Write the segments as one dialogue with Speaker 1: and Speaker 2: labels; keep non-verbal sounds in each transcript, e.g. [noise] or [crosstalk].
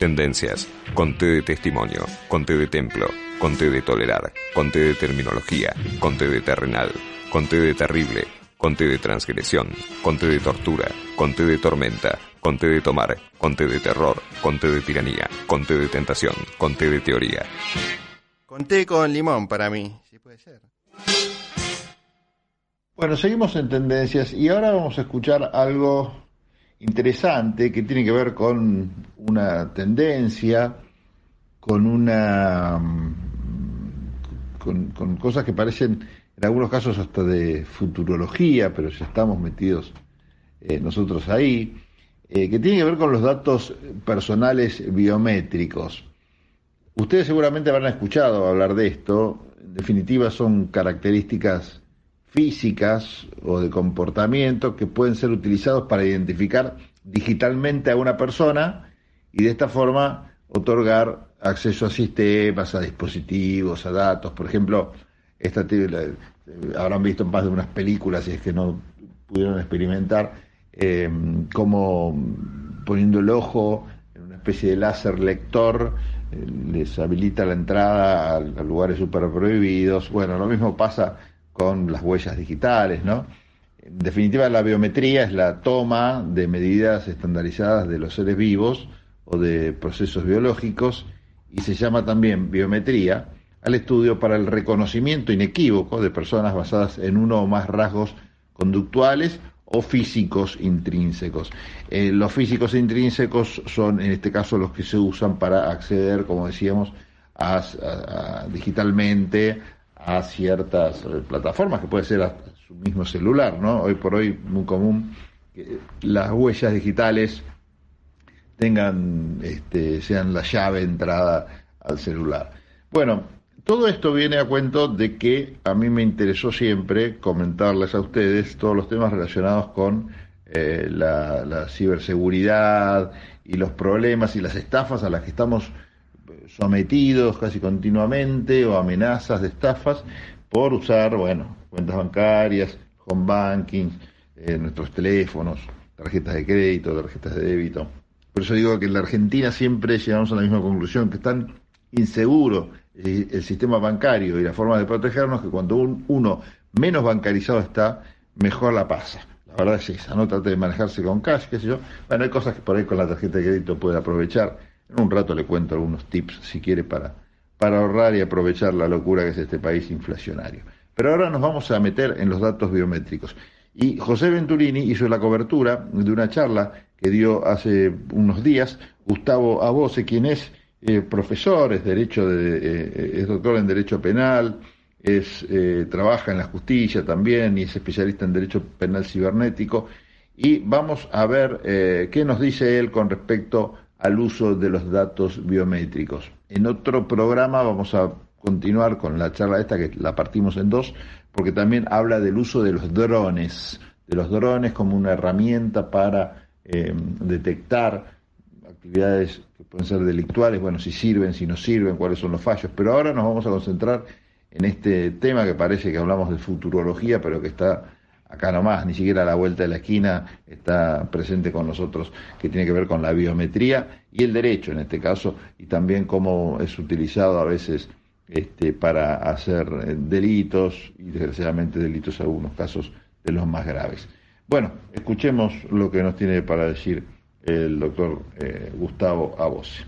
Speaker 1: Tendencias. Conté de testimonio. Conté de templo. Conté de tolerar. Conté de terminología. Conté de terrenal. Conté de terrible. Conté de transgresión. Conté de tortura. Conté de tormenta. Conté de tomar. Conté de terror. Conté de tiranía. Conté de tentación. Conté de teoría.
Speaker 2: Conté con limón para mí. Sí puede ser.
Speaker 3: Bueno, seguimos en tendencias y ahora vamos a escuchar algo interesante que tiene que ver con una tendencia, con una con, cosas que parecen en algunos casos hasta de futurología, pero ya estamos metidos eh, nosotros ahí, eh, que tiene que ver con los datos personales biométricos. Ustedes seguramente habrán escuchado hablar de esto, en definitiva son características físicas o de comportamiento que pueden ser utilizados para identificar digitalmente a una persona y de esta forma otorgar acceso a sistemas, a dispositivos, a datos. Por ejemplo, esta habrán visto en más de unas películas, y es que no pudieron experimentar, eh, como poniendo el ojo en una especie de láser lector eh, les habilita la entrada a, lugares super prohibidos. Bueno, lo mismo pasa con las huellas digitales, ¿no? En definitiva, la biometría es la toma de medidas estandarizadas de los seres vivos o de procesos biológicos y se llama también biometría al estudio para el reconocimiento inequívoco de personas basadas en uno o más rasgos conductuales o físicos intrínsecos. Eh, los físicos intrínsecos son, en este caso, los que se usan para acceder, como decíamos, digitalmente a ciertas eh, plataformas, que puede ser su mismo celular, ¿no? Hoy por hoy muy común que las huellas digitales tengan, este, sean la llave entrada al celular. Bueno, todo esto viene a cuento de que a mí me interesó siempre comentarles a ustedes todos los temas relacionados con eh, la ciberseguridad y los problemas y las estafas a las que estamos sometidos casi continuamente o amenazas de estafas por usar, bueno, cuentas bancarias, home banking, eh, nuestros teléfonos, tarjetas de crédito, tarjetas de débito. Por eso digo que en la Argentina siempre llegamos a la misma conclusión, que es tan inseguro el, sistema bancario y la forma de protegernos que cuando uno menos bancarizado está, mejor la pasa. La verdad es esa, no trate de manejarse con cash, qué sé yo. Bueno, hay cosas que por ahí con la tarjeta de crédito puede aprovechar en un rato le cuento algunos tips, si quiere, para, para ahorrar y aprovechar la locura que es este país inflacionario. Pero ahora nos vamos a meter en los datos biométricos. Y José Venturini hizo la cobertura de una charla que dio hace unos días Gustavo Abose, quien es eh, profesor, es, derecho de, eh, es doctor en Derecho Penal, es, eh, trabaja en la justicia también y es especialista en Derecho Penal Cibernético. Y vamos a ver qué nos dice él con respecto al uso de los datos biométricos. En otro programa vamos a continuar con la charla esta, que la partimos en dos, porque también habla del uso de los drones, de los drones como una herramienta para eh, detectar actividades que pueden ser delictuales, bueno, si sirven, si no sirven, cuáles son los fallos. Pero ahora nos vamos a concentrar en este tema que parece que hablamos de futurología, pero que está acá nomás, ni siquiera a la vuelta de la esquina está presente con nosotros, que tiene que ver con la biometría y el derecho en este caso, y también cómo es utilizado a veces este, para hacer eh, delitos, y desgraciadamente delitos en algunos casos de los más graves. Bueno, escuchemos lo que nos tiene para decir el doctor eh, Gustavo Abose.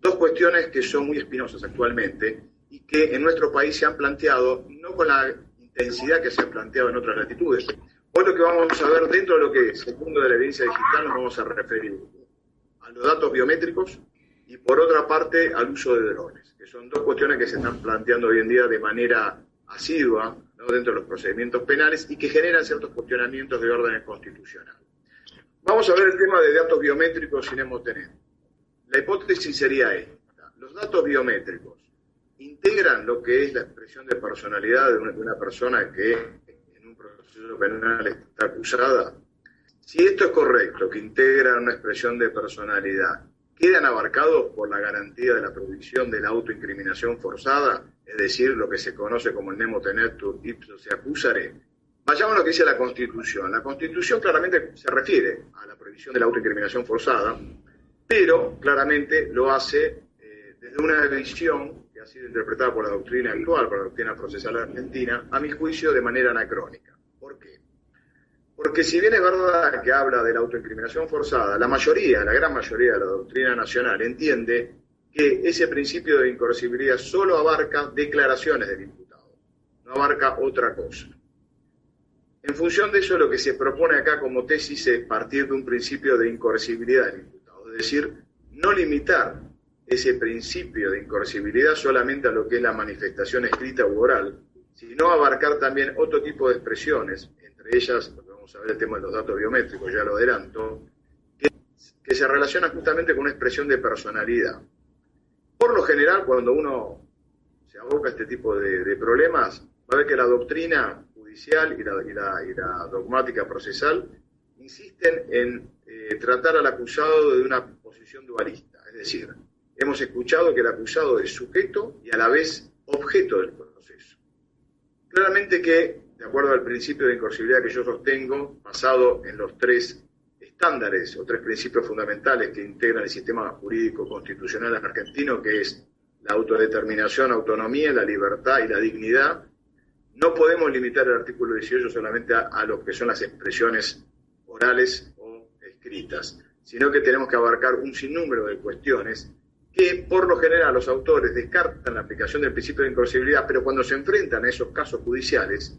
Speaker 4: Dos cuestiones que son muy espinosas actualmente y que en nuestro país se han planteado, no con la intensidad que se ha planteado en otras latitudes. Hoy lo que vamos a ver dentro de lo que es el mundo de la evidencia digital nos vamos a referir a los datos biométricos y por otra parte al uso de drones, que son dos cuestiones que se están planteando hoy en día de manera asidua dentro de los procedimientos penales y que generan ciertos cuestionamientos de orden constitucional. Vamos a ver el tema de datos biométricos sin tener. La hipótesis sería esta. Los datos biométricos integran lo que es la expresión de personalidad de una, persona que en un proceso penal está acusada, si esto es correcto, que integran una expresión de personalidad, quedan abarcados por la garantía de la prohibición de la autoincriminación forzada, es decir, lo que se conoce como el nemo tenetur ipso se acusare. Vayamos a lo que dice la Constitución. La Constitución claramente se refiere a la prohibición de la autoincriminación forzada, pero claramente lo hace eh, desde una visión ha sido interpretada por la doctrina actual, por la doctrina procesal argentina, a mi juicio de manera anacrónica. ¿Por qué? Porque si bien es verdad que habla de la autoincriminación forzada, la mayoría, la gran mayoría de la doctrina nacional entiende que ese principio de incorrigibilidad solo abarca declaraciones del imputado, no abarca otra cosa. En función de eso, lo que se propone acá como tesis es partir de un principio de incorrigibilidad del imputado, es decir, no limitar ese principio de incorrigibilidad solamente a lo que es la manifestación escrita u oral, sino abarcar también otro tipo de expresiones, entre ellas, vamos a ver el tema de los datos biométricos, ya lo adelanto, que, que se relaciona justamente con una expresión de personalidad. Por lo general, cuando uno se aboca a este tipo de, problemas, va a ver que la doctrina judicial y la, dogmática procesal insisten en eh, tratar al acusado de una posición dualista. Es decir, hemos escuchado que el acusado es sujeto y a la vez objeto del proceso. Claramente que, de acuerdo al principio de incorsibilidad que yo sostengo, basado en los tres estándares o tres principios fundamentales que integran el sistema jurídico constitucional argentino, que es la autodeterminación, autonomía, la libertad y la dignidad, no podemos limitar el artículo 18 solamente a, lo que son las expresiones orales o escritas, sino que tenemos que abarcar un sinnúmero de cuestiones que por lo general los autores descartan la aplicación del principio de incorrigibilidad, pero cuando se enfrentan a esos casos judiciales,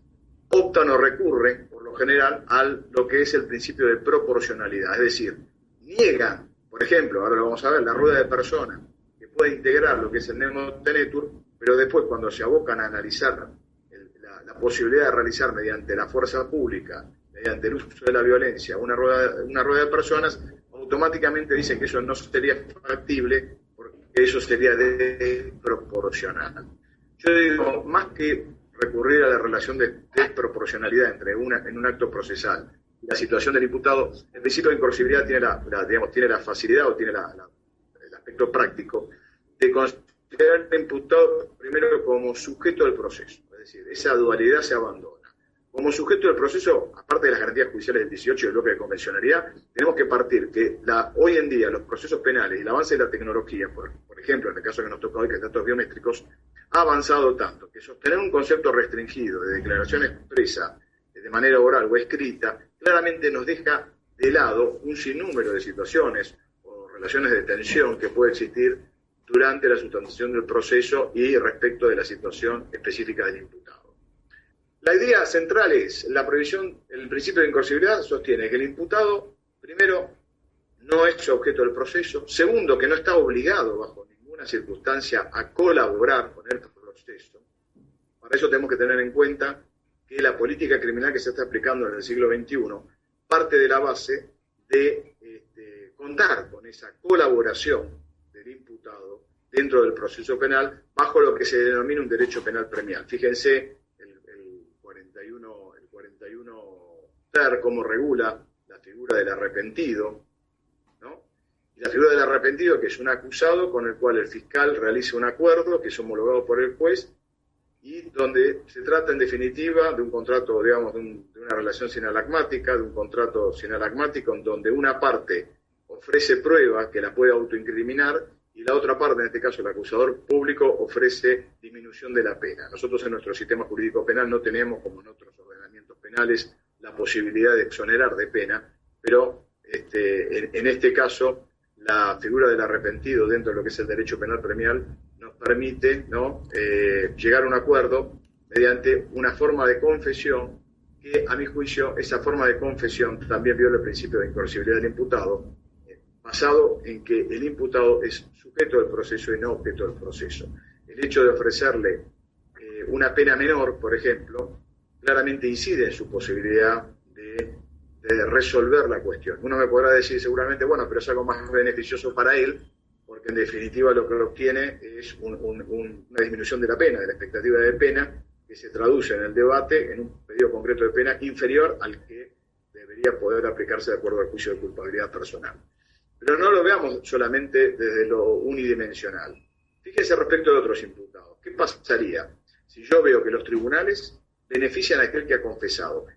Speaker 4: optan o recurren, por lo general, a lo que es el principio de proporcionalidad. Es decir, niegan, por ejemplo, ahora lo vamos a ver, la rueda de persona, que puede integrar lo que es el Nemo Tenetur, pero después cuando se abocan a analizar la, posibilidad de realizar mediante la fuerza pública, mediante el uso de la violencia, una rueda, una rueda de personas, automáticamente dicen que eso no sería factible eso sería desproporcional. Yo digo, más que recurrir a la relación de desproporcionalidad entre una, en un acto procesal y la situación del imputado, el principio de incorrigibilidad tiene la, digamos, tiene la facilidad o tiene el aspecto práctico de considerar al imputado primero como sujeto del proceso. Es decir, esa dualidad se abandona. Como sujeto del proceso, aparte de las garantías judiciales del 18 y del bloque de convencionalidad, tenemos que partir que hoy en día los procesos penales y el avance de la tecnología, por, ejemplo, en el caso que nos toca hoy, que es datos biométricos, ha avanzado tanto que sostener un concepto restringido de declaración expresa de manera oral o escrita claramente nos deja de lado un sinnúmero de situaciones o relaciones de tensión que puede existir durante la sustanciación del proceso y respecto de la situación específica del imputado. La idea central es la previsión, el principio de incorrigibilidad sostiene que el imputado, primero, no es objeto del proceso, segundo, que no está obligado bajo circunstancia a colaborar con el proceso, para eso tenemos que tener en cuenta que la política criminal que se está aplicando en el siglo XXI parte de la base de este, contar con esa colaboración del imputado dentro del proceso penal bajo lo que se denomina un derecho penal premial. Fíjense 41, el 41 ter cómo regula la figura del arrepentido, y la figura del arrepentido, que es un acusado con el cual el fiscal realiza un acuerdo que es homologado por el juez y donde se trata en definitiva de un contrato, digamos, de, una relación sinalagmática, de un contrato sinalagmático en donde una parte ofrece pruebas que la puede autoincriminar y la otra parte, en este caso el acusador público, ofrece disminución de la pena. Nosotros en nuestro sistema jurídico penal no tenemos, como en otros ordenamientos penales, la posibilidad de exonerar de pena, pero este, en este caso la figura del arrepentido dentro de lo que es el derecho penal premial nos permite ¿no? Eh, llegar a un acuerdo mediante una forma de confesión que, a mi juicio, esa forma de confesión también viola el principio de incorrigibilidad del imputado, eh, basado en que el imputado es sujeto del proceso y no objeto del proceso. El hecho de ofrecerle eh, una pena menor, por ejemplo, claramente incide en su posibilidad de de resolver la cuestión. Uno me podrá decir seguramente, bueno, pero es algo más beneficioso para él, porque en definitiva lo que obtiene es una disminución de la pena, de la expectativa de pena, que se traduce en el debate en un pedido concreto de pena inferior al que debería poder aplicarse de acuerdo al juicio de culpabilidad personal. Pero no lo veamos solamente desde lo unidimensional. Fíjense respecto de otros imputados. ¿Qué pasaría si yo veo que los tribunales benefician a aquel que ha confesado?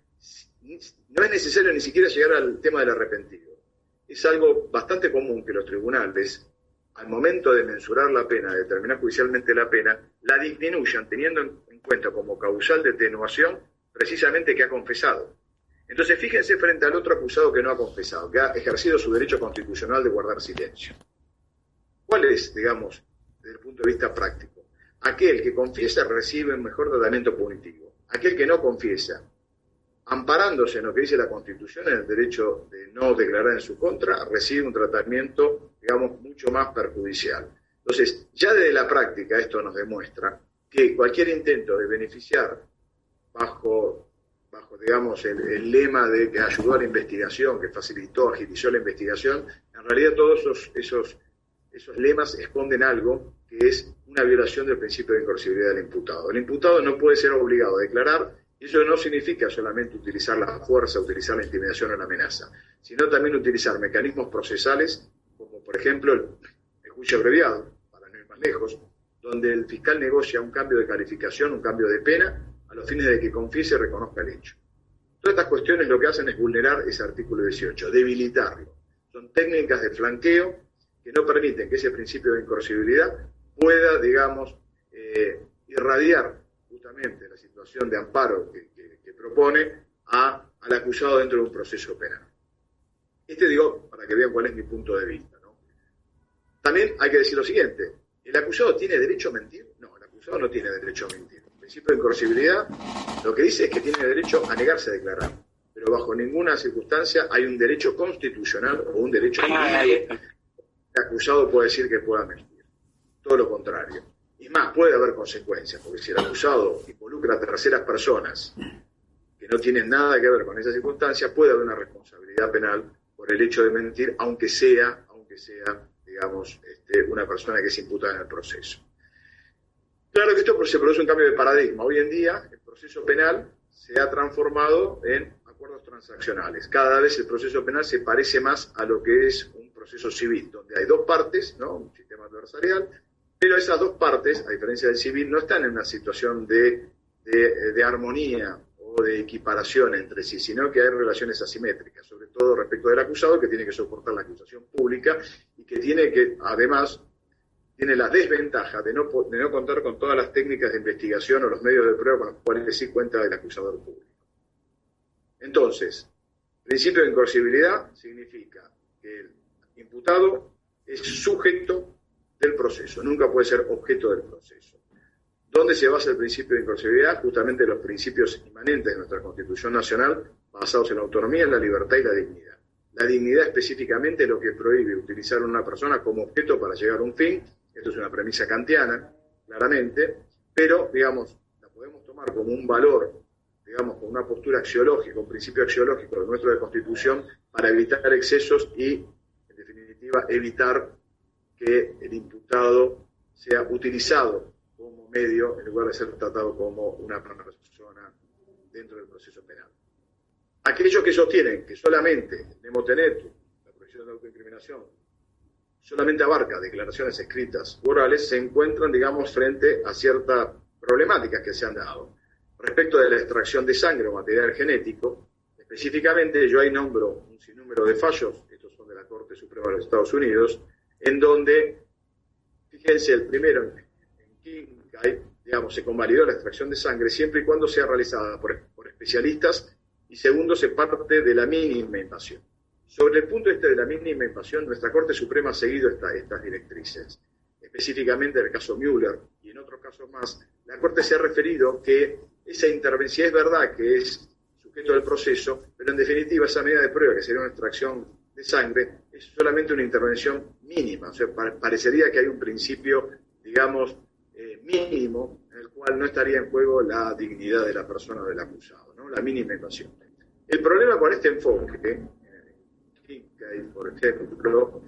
Speaker 4: no es necesario ni siquiera llegar al tema del arrepentido. es algo bastante común que los tribunales, al momento de mensurar la pena, de determinar judicialmente la pena, la disminuyan teniendo en cuenta como causal de atenuación precisamente que ha confesado. Entonces fíjense frente al otro acusado que no ha confesado, que ha ejercido su derecho constitucional de guardar silencio. ¿Cuál es, digamos, desde el punto de vista práctico? Aquel que confiesa recibe un mejor tratamiento punitivo. Aquel que no confiesa, amparándose en lo que dice la Constitución, en el derecho de no declarar en su contra, recibe un tratamiento, digamos, mucho más perjudicial. Entonces, ya desde la práctica esto nos demuestra que cualquier intento de beneficiar bajo, bajo digamos, el, lema de que ayudó a la investigación, que facilitó, agilizó la investigación, en realidad todos esos, esos, esos lemas esconden algo que es una violación del principio de incorrigibilidad del imputado. El imputado no puede ser obligado a declarar, y eso no significa solamente utilizar la fuerza, utilizar la intimidación o la amenaza, sino también utilizar mecanismos procesales, como por ejemplo el, el juicio abreviado, para no ir más lejos, donde el fiscal negocia un cambio de calificación, un cambio de pena, a los fines de que confiese y reconozca el hecho. Todas estas cuestiones lo que hacen es vulnerar ese artículo 18, debilitarlo. Son técnicas de flanqueo que no permiten que ese principio de incorrigibilidad pueda, digamos, eh, irradiar justamente la situación de amparo que, propone al acusado dentro de un proceso penal. Este digo, para que vean cuál es mi punto de vista. También hay que decir lo siguiente, ¿el acusado tiene derecho a mentir? No, el acusado no tiene derecho a mentir principio de incorrigibilidad lo que dice es que tiene derecho a negarse a declarar, pero bajo ninguna circunstancia hay un derecho constitucional o un derecho ah, que el acusado puede decir que pueda mentir. Todo lo contrario. Y más, puede haber consecuencias, porque si el acusado involucra a terceras personas que no tienen nada que ver con esa circunstancia, puede haber una responsabilidad penal por el hecho de mentir, aunque sea, aunque sea, digamos, este, una persona que es imputada en el proceso. Claro que esto se produce un cambio de paradigma. Hoy en día el proceso penal se ha transformado en acuerdos transaccionales. Cada vez el proceso penal se parece más a lo que es un proceso civil, donde hay dos partes, ¿no? un sistema adversarial, pero esas dos partes, a diferencia del civil, no están en una situación de, de armonía o de equiparación entre sí, sino que hay relaciones asimétricas, sobre todo respecto del acusado, que tiene que soportar la acusación pública y que tiene que, además, tiene la desventaja de no, de no contar con todas las técnicas de investigación o los medios de prueba con los cuales sí cuenta el acusador público. Entonces, principio de incorrigibilidad significa que el imputado es sujeto del proceso, nunca puede ser objeto del proceso. ¿Dónde se basa el principio de incorrigibilidad? Justamente los principios inmanentes de nuestra Constitución Nacional, basados en la autonomía, la libertad y la dignidad. La dignidad específicamente es lo que prohíbe utilizar a una persona como objeto para llegar a un fin esto es una premisa kantiana, claramente, pero, digamos, la podemos tomar como un valor, digamos, como una postura axiológica, un principio axiológico de nuestra Constitución para evitar excesos y, en definitiva, evitar que el imputado sea utilizado como medio en lugar de ser tratado como una persona dentro del proceso penal. Aquellos que sostienen que solamente el nemoteneto, la prohibición de autoincriminación, solamente abarca declaraciones escritas u orales, se encuentran, digamos, frente a ciertas problemáticas que se han dado. Respecto de la extracción de sangre o material genético, específicamente yo ahí nombro un sinnúmero de fallos, estos son de la Corte Suprema de los Estados Unidos, en donde, fíjense, el primero en Kincaid, digamos, se convalidó la extracción de sangre siempre y cuando sea realizada por, por especialistas y segundo se parte de la mínima invasión. Sobre el punto este de la mínima invasión, nuestra Corte Suprema ha seguido estas directrices. Específicamente en el caso Müller y en otros casos más, la Corte se ha referido que esa intervención es verdad que es sujeto del proceso, pero en definitiva esa medida de prueba, que sería una extracción de sangre, es solamente una intervención mínima. O sea, parecería que hay un principio, digamos, eh, mínimo, en el cual no estaría en juego la dignidad de la persona o del acusado, ¿no? la mínima invasión. El problema con este enfoque por ejemplo,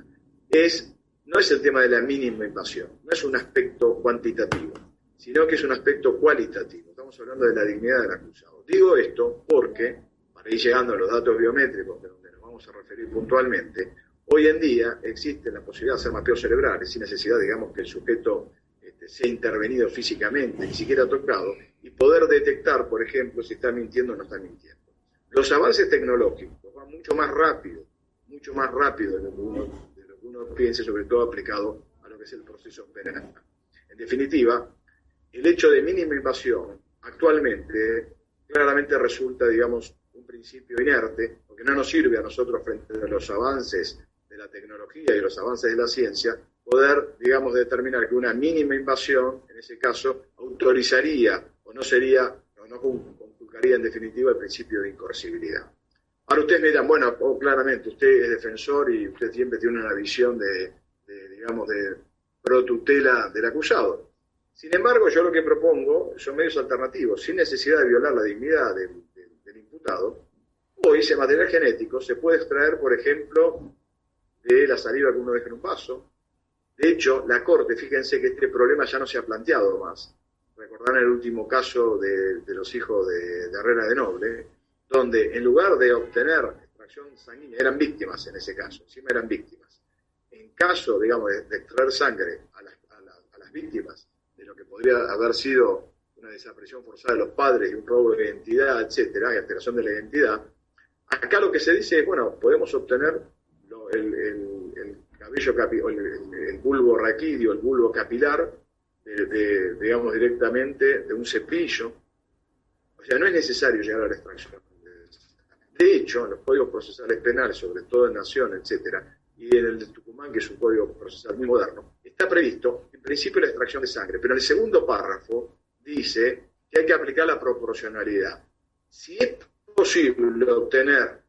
Speaker 4: es, no es el tema de la mínima invasión, no es un aspecto cuantitativo, sino que es un aspecto cualitativo. Estamos hablando de la dignidad del acusado. Digo esto porque, para ir llegando a los datos biométricos, de donde nos vamos a referir puntualmente, hoy en día existe la posibilidad de hacer mapeos cerebrales sin necesidad, digamos, que el sujeto este, sea intervenido físicamente, ni siquiera tocado, y poder detectar, por ejemplo, si está mintiendo o no está mintiendo. Los avances tecnológicos van mucho más rápido mucho más rápido de lo que uno, de lo que uno piense, sobre todo aplicado a lo que es el proceso penal. En definitiva, el hecho de mínima invasión actualmente claramente resulta, digamos, un principio inerte, porque no nos sirve a nosotros frente a los avances de la tecnología y los avances de la ciencia, poder, digamos, determinar que una mínima invasión, en ese caso, autorizaría o no sería, o no conculcaría en definitiva el principio de incorsibilidad. Ahora ustedes me dirán, bueno, oh, claramente, usted es defensor y usted siempre tiene una visión de, digamos, de protutela del acusado. Sin embargo, yo lo que propongo son medios alternativos, sin necesidad de violar la dignidad del, imputado. Hoy ese material genético se puede extraer, por ejemplo, de la saliva que uno deja en un vaso, de hecho, la Corte, fíjense que este problema ya no se ha planteado más. Recordarán el último caso de, los hijos de, Herrera de Noble, donde en lugar de obtener extracción sanguínea, eran víctimas en ese caso, encima eran víctimas. En caso, digamos, de, extraer sangre a las, víctimas de lo que podría haber sido una desaparición forzada de los padres y un robo de identidad, etcétera, y alteración de la identidad, acá lo que se dice es, bueno, podemos obtener el cabello el, bulbo raquídeo, el bulbo capilar, digamos directamente de un cepillo. O sea, no es necesario llegar a la extracción. De hecho, en los códigos procesales penales, sobre todo en Nación, etcétera, y en el de Tucumán, que es un código procesal muy moderno, está previsto, en principio, la extracción de sangre, pero en el segundo párrafo dice que hay que aplicar la proporcionalidad. Si es posible obtener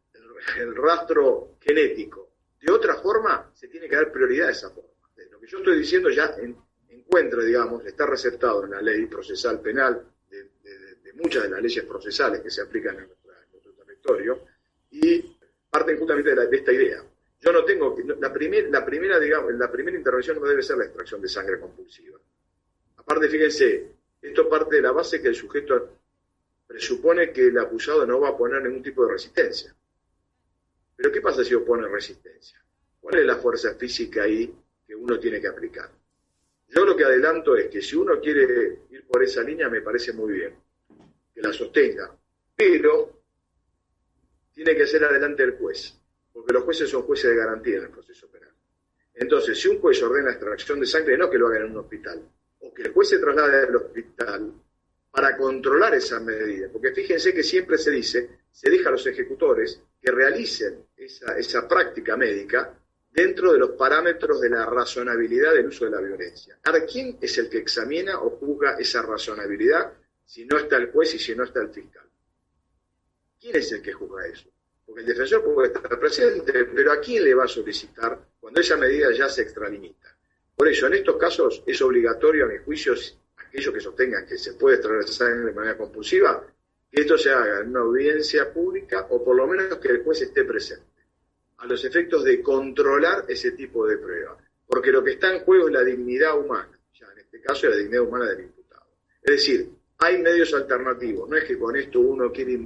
Speaker 4: el rastro genético de otra forma, se tiene que dar prioridad a esa forma. Lo que yo estoy diciendo ya en, encuentra, digamos, está receptado en la ley procesal penal de, muchas de las leyes procesales que se aplican en, y parten justamente de, esta idea. Yo no tengo, la, primer, la primera, digamos, la primera intervención no debe ser la extracción de sangre compulsiva. Aparte, fíjense, esto parte de la base que el sujeto presupone que el acusado no va a poner ningún tipo de resistencia. Pero ¿qué pasa si opone resistencia? ¿Cuál es la fuerza física ahí que uno tiene que aplicar? Yo lo que adelanto es que si uno quiere ir por esa línea, me parece muy bien, que la sostenga, pero tiene que ser adelante el juez, porque los jueces son jueces de garantía en el proceso penal. Entonces, si un juez ordena extracción de sangre, no que lo haga en un hospital, o que el juez se traslade al hospital para controlar esa medida, porque fíjense que siempre se dice, se deja a los ejecutores que realicen esa, práctica médica dentro de los parámetros de la razonabilidad del uso de la violencia. Ahora, ¿quién es el que examina o juzga esa razonabilidad si no está el juez y si no está el fiscal? ¿Quién es el que juzga eso? Porque el defensor puede estar presente, pero ¿a quién le va a solicitar cuando esa medida ya se extralimita? Por eso, en estos casos es obligatorio, a mis juicios, aquellos que sostengan que se puede extraer sangre de manera compulsiva, que esto se haga en una audiencia pública o por lo menos que el juez esté presente, a los efectos de controlar ese tipo de prueba. Porque lo que está en juego es la dignidad humana, ya en este caso la dignidad humana del imputado. Es decir, hay medios alternativos, no es que con esto uno quiere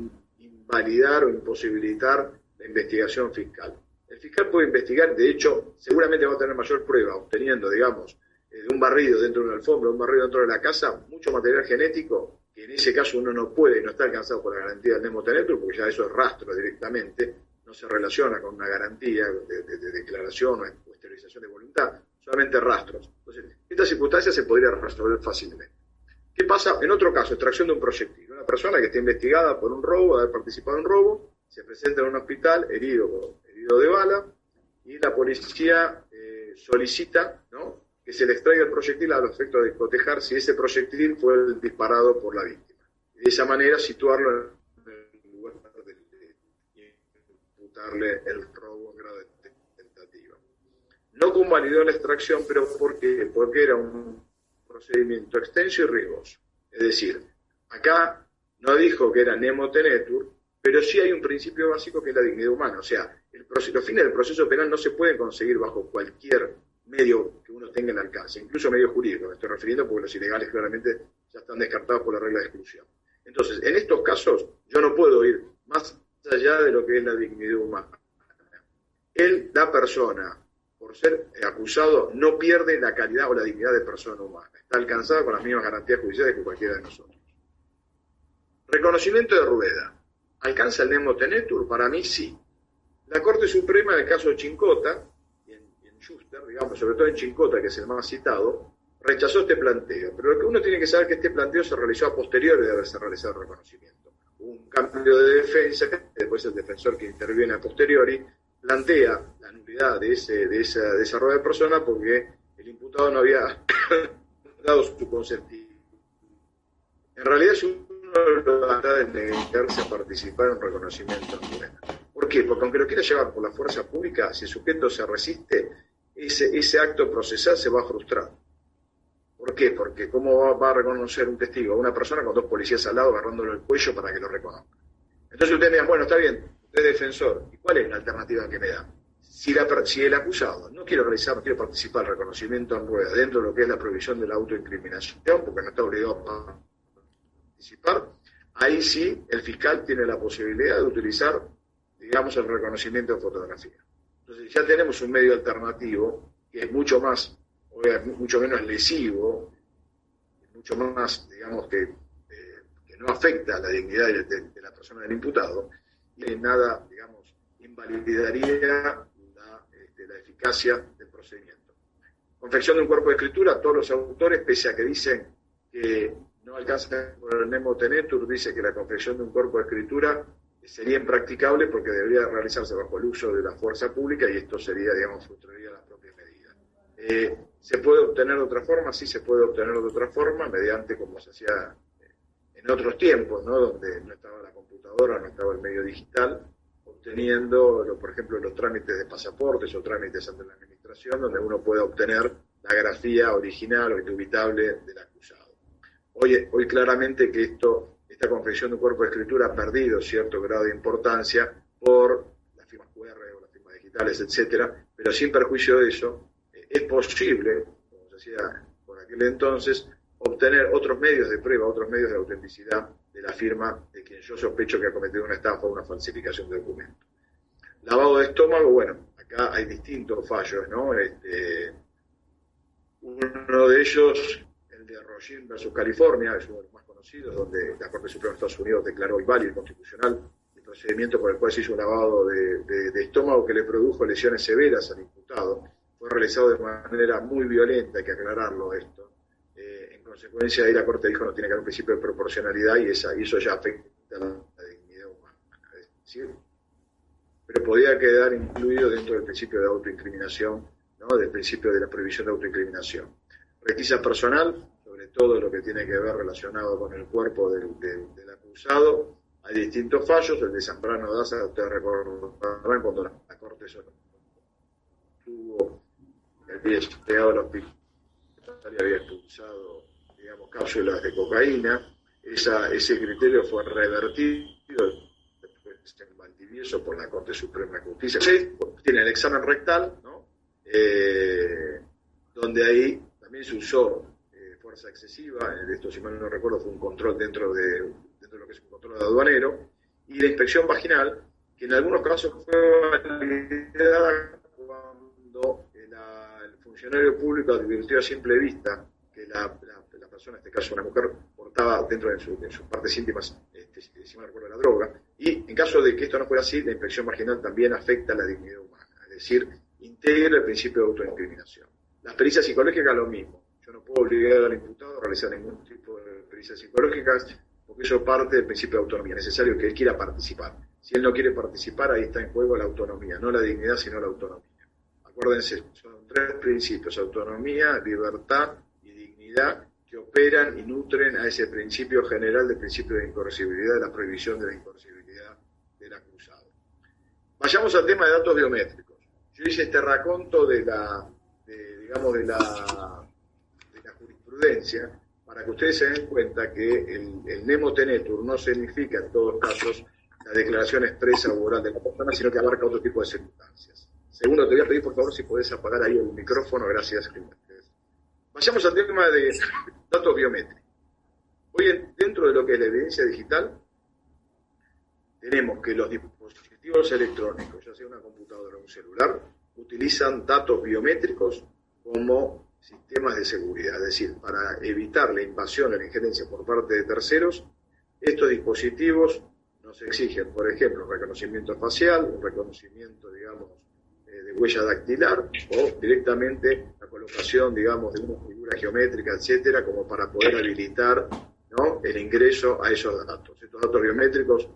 Speaker 4: invalidar o imposibilitar la investigación fiscal. El fiscal puede investigar, de hecho, seguramente va a tener mayor prueba, obteniendo, digamos, eh, de un barrido dentro de una alfombra, un barrido dentro de la casa, mucho material genético que en ese caso uno no puede, no está alcanzado por la garantía del Nemotenetur, porque ya eso es rastro directamente, no se relaciona con una garantía de, declaración o esterilización de voluntad, solamente rastros. Entonces, esta circunstancia se podría resolver fácilmente. ¿Qué pasa en otro caso? Extracción de un proyectil. Una persona que está investigada por un robo, haber participado en un robo, se presenta en un hospital herido, herido de bala, y la policía eh, solicita que se le extraiga el proyectil a los efectos de cotejar si ese proyectil fue disparado por la víctima. Y de esa manera situarlo en el lugar de, imputarle el robo en grado de tentativa. No convalidó la extracción, pero ¿por? Porque era un procedimiento extenso y riesgoso. Es decir, acá no dijo que era nemo tenetur, pero sí hay un principio básico que es la dignidad humana. O sea, los fines del proceso penal no se pueden conseguir bajo cualquier medio que uno tenga en alcance, incluso medio jurídico, me estoy refiriendo porque los ilegales claramente ya están descartados por la regla de exclusión. Entonces, en estos casos, yo no puedo ir más allá de lo que es la dignidad humana. Él, la persona, por ser acusado, no pierde la calidad o la dignidad de persona humana. Está alcanzada con las mismas garantías judiciales que cualquiera de nosotros. Reconocimiento de Rueda. ¿Alcanza el Nemo Tenetur? Para mí sí. La Corte Suprema, en el caso de Chincota, y en, Schuster, digamos, sobre todo en Chincota, que es el más citado, rechazó este planteo. Pero lo que uno tiene que saber es que este planteo se realizó a posteriori de haberse realizado el reconocimiento. un cambio de defensa, después el defensor que interviene a posteriori plantea la nulidad de, ese, de, esa, de esa de persona porque el imputado no había [coughs] dado su consentimiento. En realidad, si uno lo va a negarse a participar en un reconocimiento ¿Por qué? Porque aunque lo quiera llevar por la fuerza pública, si el sujeto se resiste, ese, ese acto procesal se va a frustrar. ¿Por qué? Porque ¿cómo va, a reconocer un testigo a una persona con dos policías al lado agarrándolo el cuello para que lo reconozca? Entonces ustedes me digan, bueno, está bien, defensor, ¿y cuál es la alternativa que me da? Si, el acusado no quiere realizar, no quiere participar en reconocimiento en rueda dentro de lo que es la prohibición de la autoincriminación, porque no está obligado a participar, ahí sí el fiscal tiene la posibilidad de utilizar, digamos, el reconocimiento de fotografía. Entonces ya tenemos un medio alternativo que es mucho más mucho menos lesivo, mucho más, digamos, que, eh, que no afecta a la dignidad de, la persona del imputado, y nada, digamos, invalidaría este, la, eficacia del procedimiento. Confección de un cuerpo de escritura, todos los autores, pese a que dicen que no alcanza por el Nemo Tenetur, dice que la confección de un cuerpo de escritura sería impracticable porque debería realizarse bajo el uso de la fuerza pública y esto sería, digamos, frustraría las propias medidas. Eh, ¿Se puede obtener de otra forma? Sí, se puede obtener de otra forma, mediante como se hacía en otros tiempos, ¿no? donde no estaba la computadora, no estaba el medio digital, obteniendo, por ejemplo, los trámites de pasaportes o trámites ante la administración, donde uno puede obtener la grafía original o indubitable del acusado. Hoy, hoy claramente que esto, esta confección de un cuerpo de escritura ha perdido cierto grado de importancia por las firmas QR o las firmas digitales, etcétera, pero sin perjuicio de eso, es posible, como se hacía por aquel entonces, obtener otros medios de prueba, otros medios de autenticidad de la firma de quien yo sospecho que ha cometido una estafa o una falsificación de documento. Lavado de estómago, bueno, acá hay distintos fallos, ¿no? Este, uno de ellos, el de Rogin versus California, es uno de los más conocidos, donde la Corte Suprema de Estados Unidos declaró inválido y constitucional el procedimiento por el cual se hizo un lavado de estómago que le produjo lesiones severas al imputado fue realizado de manera muy violenta, hay que aclararlo esto. En consecuencia, ahí la Corte dijo no tiene que haber un principio de proporcionalidad y, eso ya afecta a la, dignidad humana. Pero podía quedar incluido dentro del principio de autoincriminación, ¿no? del principio de la prohibición de autoincriminación. Requisa personal, sobre todo lo que tiene que ver relacionado con el cuerpo del, acusado. Hay distintos fallos, el de Zambrano Daza, ustedes recordarán cuando la, la Corte tuvo había llegado al hospital había expulsado, cápsulas de cocaína. Esa, ese criterio fue revertido en Valdivieso por la Corte Suprema de Justicia. tiene el examen rectal, ¿no? Eh, donde ahí también se usó eh, fuerza excesiva, esto si mal no recuerdo fue un control dentro de, dentro de lo que es un control de aduanero, y la inspección vaginal, que en algunos casos fue validada cuando funcionario público advirtió a simple vista que la, en este caso una mujer, portaba dentro de, sus partes íntimas, este, si me recuerdo, la droga, y en caso de que esto no fuera así, la inspección marginal también afecta la dignidad humana, es decir, integra el principio de autoincriminación. Las pericias psicológicas lo mismo. Yo no puedo obligar al imputado a realizar ningún tipo de pericias psicológicas porque eso parte del principio de autonomía. Es necesario que él quiera participar. Si él no quiere participar, ahí está en juego la autonomía, no la dignidad, sino la autonomía. Acuérdense, son tres principios, autonomía, libertad y dignidad, operan y nutren a ese principio general del principio de incorruptibilidad, de la prohibición de la incorruptibilidad del acusado. Vayamos al tema de datos biométricos. Yo hice este raconto de la, digamos, de la, de la jurisprudencia para que ustedes se den cuenta que el, el Nemo Tenetur no significa en todos casos la declaración expresa o oral de la persona, sino que abarca otro tipo de circunstancias. Segundo, te voy a pedir por favor si podés apagar ahí el micrófono, gracias. Vayamos al tema de datos biométricos. Hoy dentro de lo que es la evidencia digital, tenemos que los dispositivos electrónicos, ya sea una computadora o un celular, utilizan datos biométricos como sistemas de seguridad, es decir, para evitar la invasión o la injerencia por parte de terceros, estos dispositivos no nos exigen, por ejemplo, reconocimiento facial, un reconocimiento, digamos, de huella dactilar o directamente la colocación, digamos, de una figura geométrica, etcétera, como para poder habilitar ¿no? el ingreso a esos datos. Estos datos biométricos,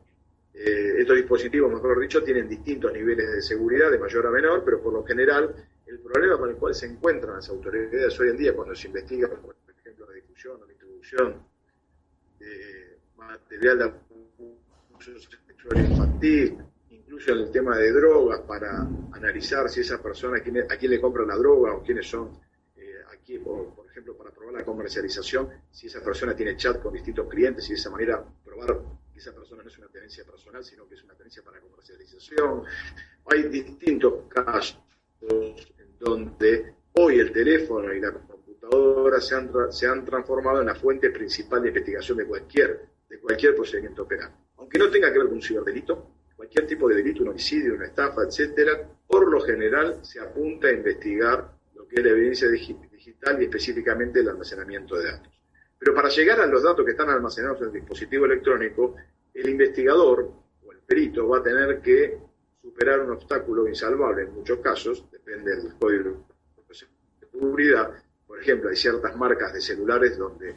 Speaker 4: eh, estos dispositivos, mejor dicho, tienen distintos niveles de seguridad, de mayor a menor, pero por lo general el problema con el cual se encuentran las autoridades hoy en día cuando se investiga, por ejemplo, la difusión o la introducción de material de abuso sexual infantil, en el tema de drogas, para analizar si esa persona, a quién, le compra la droga o quiénes son, eh, aquí, por, ejemplo, para probar la comercialización, si esa persona tiene chat con distintos clientes y de esa manera probar que esa persona no es una tenencia personal, sino que es una tenencia para comercialización. Hay distintos casos donde hoy el teléfono y la computadora se han, se han transformado en la fuente principal de investigación de cualquier, de cualquier procedimiento penal. Aunque no tenga que ver con un ciberdelito, cualquier tipo de delito, un homicidio, una estafa, etcétera, por lo general se apunta a investigar lo que es la evidencia digital y específicamente el almacenamiento de datos. Pero para llegar a los datos que están almacenados en el dispositivo electrónico, el investigador o el perito va a tener que superar un obstáculo insalvable en muchos casos, depende del código de seguridad. Por ejemplo, hay ciertas marcas de celulares donde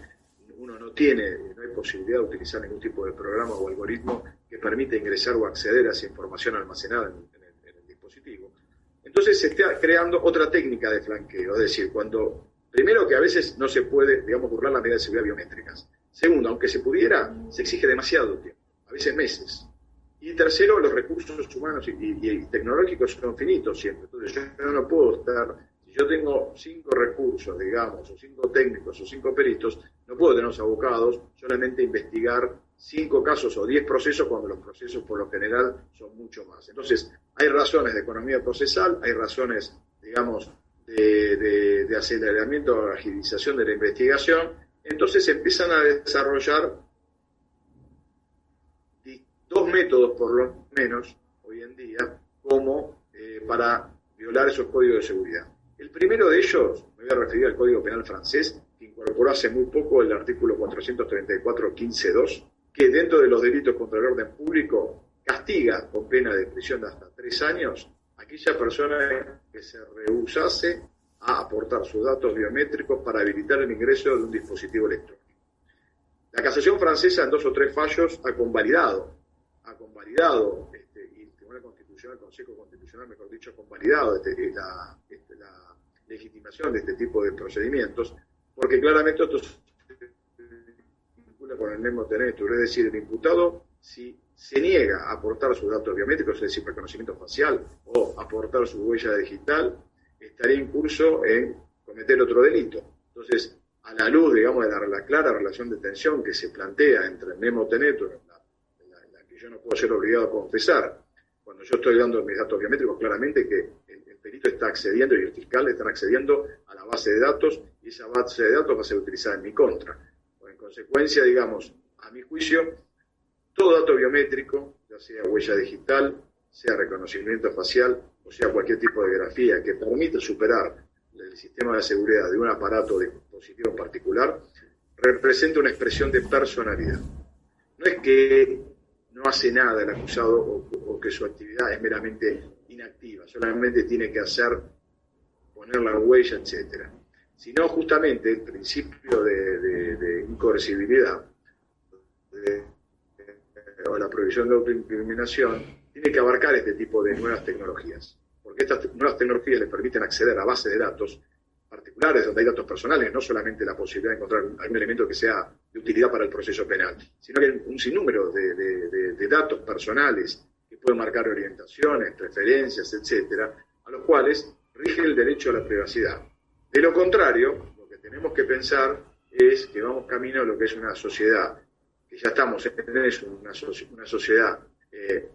Speaker 4: uno no tiene, no hay posibilidad de utilizar ningún tipo de programa o algoritmo que permita ingresar o acceder a esa información almacenada en, el, dispositivo. Entonces se está creando otra técnica de flanqueo, es decir, cuando, primero que a veces no se puede, digamos, burlar las medidas de seguridad biométricas. Segundo, aunque se pudiera, se exige demasiado tiempo, a veces meses. Y tercero, los recursos humanos y tecnológicos son finitos siempre. Entonces yo no puedo estar, si yo tengo cinco recursos, digamos, o cinco técnicos o cinco peritos, no puedo tener los abogados solamente investigar cinco casos o diez procesos cuando los procesos por lo general son mucho más. Entonces, hay razones de economía procesal, hay razones, digamos, de, de, aceleramiento o agilización de la investigación. Entonces empiezan a desarrollar dos métodos por lo menos hoy en día como eh, para violar esos códigos de seguridad. El primero de ellos, me voy a referir al Código Penal francés, incorporó hace muy poco el artículo 434.15.2, que dentro de los delitos contra el orden público castiga con pena de prisión de hasta tres años a aquella persona que se rehusase a aportar sus datos biométricos para habilitar el ingreso de un dispositivo electrónico. La casación francesa en dos o tres fallos ha convalidado ha convalidado, este, y el Tribunal Constitucional, el Consejo Constitucional, mejor dicho, ha convalidado este, este, la, legitimación de este tipo de procedimientos, porque claramente esto se vincula con el mismo teneto, es decir, el imputado, si se niega a aportar sus datos biométricos, es decir, reconocimiento facial, o aportar su huella digital, estaría en curso en cometer otro delito. Entonces, a la luz, digamos, de la, la clara relación de tensión que se plantea entre el memo teneto, yo no puedo ser obligado a confesar. Cuando yo estoy dando mis datos biométricos, claramente que el, el, perito está accediendo y el fiscal están accediendo a la base de datos y esa base de datos va a ser utilizada en mi contra. O en consecuencia, digamos, a mi juicio, todo dato biométrico, ya sea huella digital, sea reconocimiento facial o sea cualquier tipo de grafía que permita superar el sistema de seguridad de un aparato de dispositivo particular, representa una expresión de personalidad. No es que no hace nada el acusado o, o, que su actividad es meramente inactiva, solamente tiene que hacer, poner la huella, etcétera. Sino justamente el principio de, de, incoercibilidad de, o la prohibición de autoincriminación tiene que abarcar este tipo de nuevas tecnologías, porque estas nuevas tecnologías le permiten acceder a bases de datos particulares, donde hay datos personales, no solamente la posibilidad de encontrar algún elemento que sea de utilidad para el proceso penal, sino que hay un sinnúmero de, de datos personales que pueden marcar orientaciones, preferencias, etcétera, a los cuales rige el derecho a la privacidad. De lo contrario, lo que tenemos que pensar es que vamos camino a lo que es una sociedad, que ya estamos en eso, una, una sociedad eh,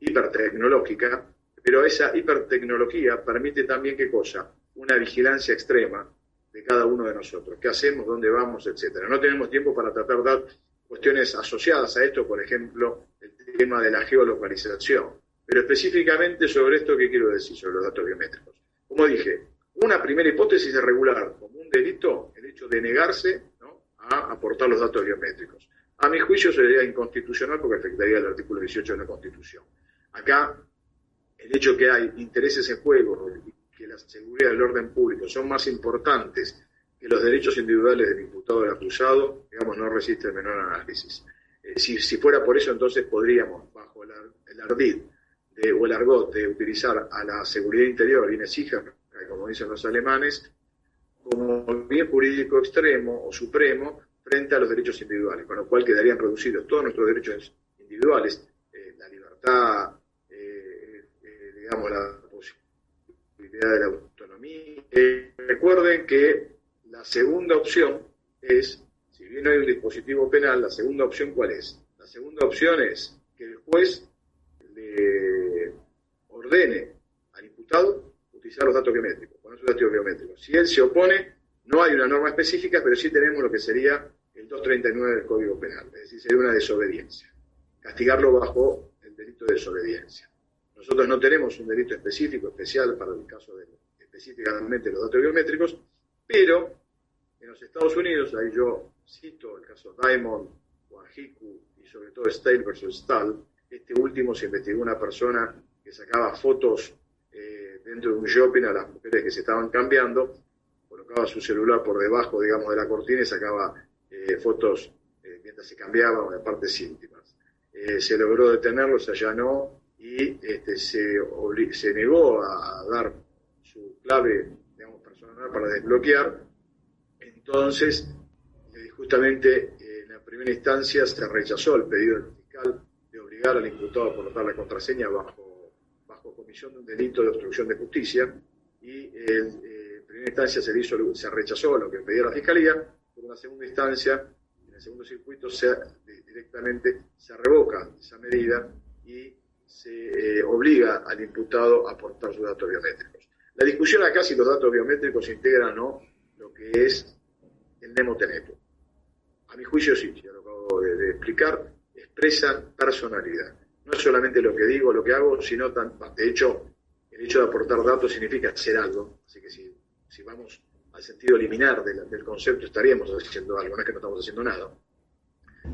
Speaker 4: hipertecnológica, pero esa hipertecnología permite también qué cosa? una vigilancia extrema de cada uno de nosotros. ¿Qué hacemos? ¿Dónde vamos? Etcétera. No tenemos tiempo para tratar de cuestiones asociadas a esto, por ejemplo, el tema de la geolocalización. Pero específicamente sobre esto, ¿qué quiero decir? Sobre los datos biométricos. Como dije, una primera hipótesis es regular como un delito el hecho de negarse a aportar los datos biométricos. A mi juicio sería inconstitucional porque afectaría el artículo 18 de la Constitución. Acá, el hecho que hay intereses en juego y que la seguridad del orden público son más importantes que los derechos individuales del imputado o del acusado, digamos, no resiste el menor análisis. Eh, si, fuera por eso, entonces podríamos, bajo el, ardid o el argot de utilizar a la seguridad interior, exija, como dicen los alemanes, como bien jurídico extremo o supremo frente a los derechos individuales, con lo cual quedarían reducidos todos nuestros derechos individuales, eh, la libertad, eh, digamos, la posibilidad de la autonomía. recuerden que la segunda opción es, si bien hay un dispositivo penal, la segunda opción ¿cuál es? La segunda opción es que el juez le ordene al imputado utilizar los datos biométricos, poner sus datos biométricos. Si él se opone, no hay una norma específica, pero sí tenemos lo que sería el 239 del Código Penal, es decir, sería una desobediencia. Castigarlo bajo el delito de desobediencia. Nosotros no tenemos un delito específico, especial para el caso de específicamente los datos biométricos, pero en los Estados Unidos, ahí yo cito el caso Diamond, Wajiku y sobre todo Stale versus Stahl, este último se investigó una persona que sacaba fotos eh, dentro de un shopping a las mujeres que se estaban cambiando, colocaba su celular por debajo, digamos, de la cortina y sacaba eh, fotos eh, mientras se cambiaban de partes íntimas. se logró detenerlo, se allanó y este, se, se negó a dar su clave para desbloquear. Entonces, justamente en la primera instancia se rechazó el pedido del fiscal de obligar al imputado a aportar la contraseña bajo comisión de un delito de obstrucción de justicia y eh, en primera instancia se, rechazó lo que pedía la fiscalía, por una segunda instancia, en el segundo circuito directamente se revoca esa medida y se eh, obliga al imputado a aportar sus datos biométricos. La discusión acá si los datos biométricos integran o no lo que es el Nemoteneto. A mi juicio sí, ya lo acabo de, explicar, expresan personalidad. No es solamente lo que digo, lo que hago, sino, tan, de hecho, el hecho de aportar datos significa hacer algo. Así que si, vamos al sentido eliminar del, concepto, estaríamos haciendo algo, no es que no estamos haciendo nada.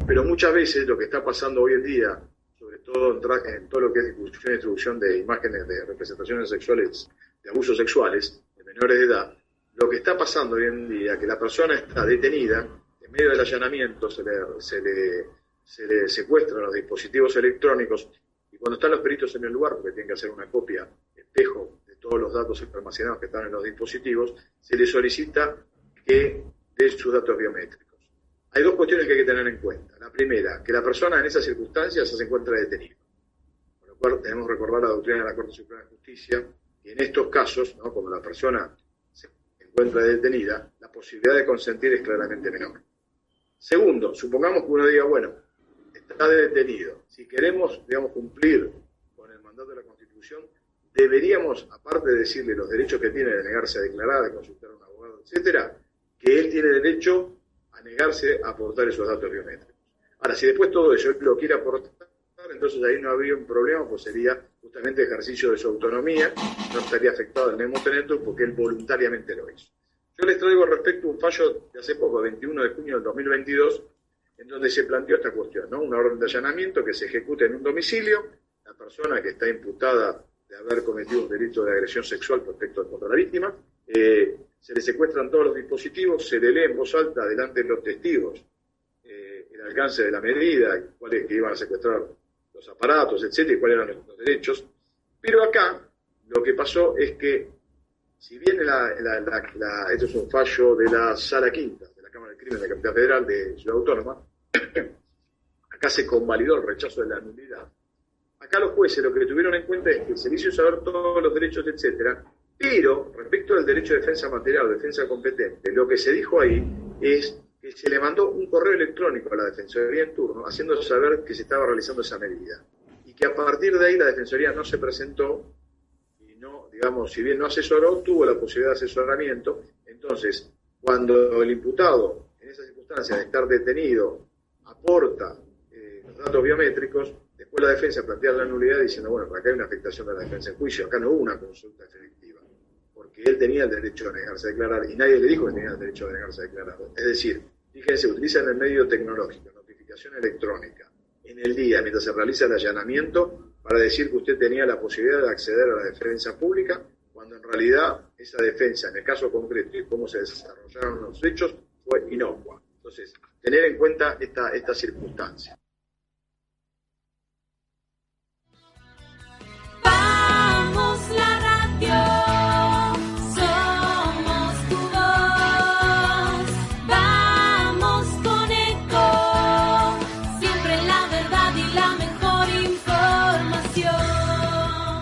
Speaker 4: Pero muchas veces lo que está pasando hoy en día, sobre todo en, en todo lo que es difusión y distribución de imágenes de representaciones sexuales de abusos sexuales de menores de edad, lo que está pasando hoy en día, que la persona está detenida, en medio del allanamiento se le, se le, se le secuestran los dispositivos electrónicos y cuando están los peritos en el lugar, porque tienen que hacer una copia espejo de todos los datos almacenados que están en los dispositivos, se le solicita que dé sus datos biométricos. Hay dos cuestiones que hay que tener en cuenta. La primera, que la persona en esas circunstancias se encuentra detenida. Con lo cual tenemos que recordar la doctrina de la Corte Suprema de Justicia, y en estos casos, ¿no? cuando la persona se encuentra detenida, la posibilidad de consentir es claramente menor. Segundo, supongamos que uno diga, bueno, está detenido. Si queremos, digamos, cumplir con el mandato de la Constitución, deberíamos, aparte de decirle los derechos que tiene de negarse a declarar, de consultar a un abogado, etcétera, que él tiene derecho a negarse a aportar esos datos biométricos. Ahora, si después todo eso él lo quiere aportar, entonces ahí no habría un problema, pues sería justamente ejercicio de su autonomía, no estaría afectado el Nemo porque él voluntariamente lo hizo. Yo les traigo respecto a un fallo de hace poco, 21 de junio del 2022, en donde se planteó esta cuestión, ¿no? Una orden de allanamiento que se ejecute en un domicilio, la persona que está imputada de haber cometido un delito de agresión sexual respecto contra la víctima, eh, se le secuestran todos los dispositivos, se le lee en voz alta delante de los testigos eh, el alcance de la medida, cuáles que iban a secuestrar los aparatos, etcétera, y cuáles eran los derechos. Pero acá lo que pasó es que, si bien esto es un fallo de la Sala Quinta, la Cámara de Crimen de la Capital Federal de Ciudad Autónoma, acá se convalidó el rechazo de la nulidad. Acá los jueces lo que tuvieron en cuenta es que se le hizo saber todos los derechos, etcétera, pero respecto al derecho de defensa material o defensa competente, lo que se dijo ahí es que se le mandó un correo electrónico a la Defensoría en turno haciendo saber que se estaba realizando esa medida y que a partir de ahí la Defensoría no se presentó y no, digamos, si bien no asesoró, tuvo la posibilidad de asesoramiento. Entonces, cuando el imputado, en esa circunstancia de estar detenido, aporta eh, los datos biométricos, después la defensa plantea la nulidad diciendo, bueno, acá hay una afectación de la defensa en juicio, acá no hubo una consulta efectiva, porque él tenía el derecho a negarse a declarar y nadie le dijo que tenía el derecho a negarse a declarar. Es decir, Fíjense, utilizan el medio tecnológico, identificación electrónica en el día mientras se realiza el allanamiento para decir que usted tenía la posibilidad de acceder a la defensa pública, cuando en realidad esa defensa, en el caso concreto y cómo se desarrollaron los hechos, fue inocua. Entonces, tener en cuenta esta, esta circunstancia.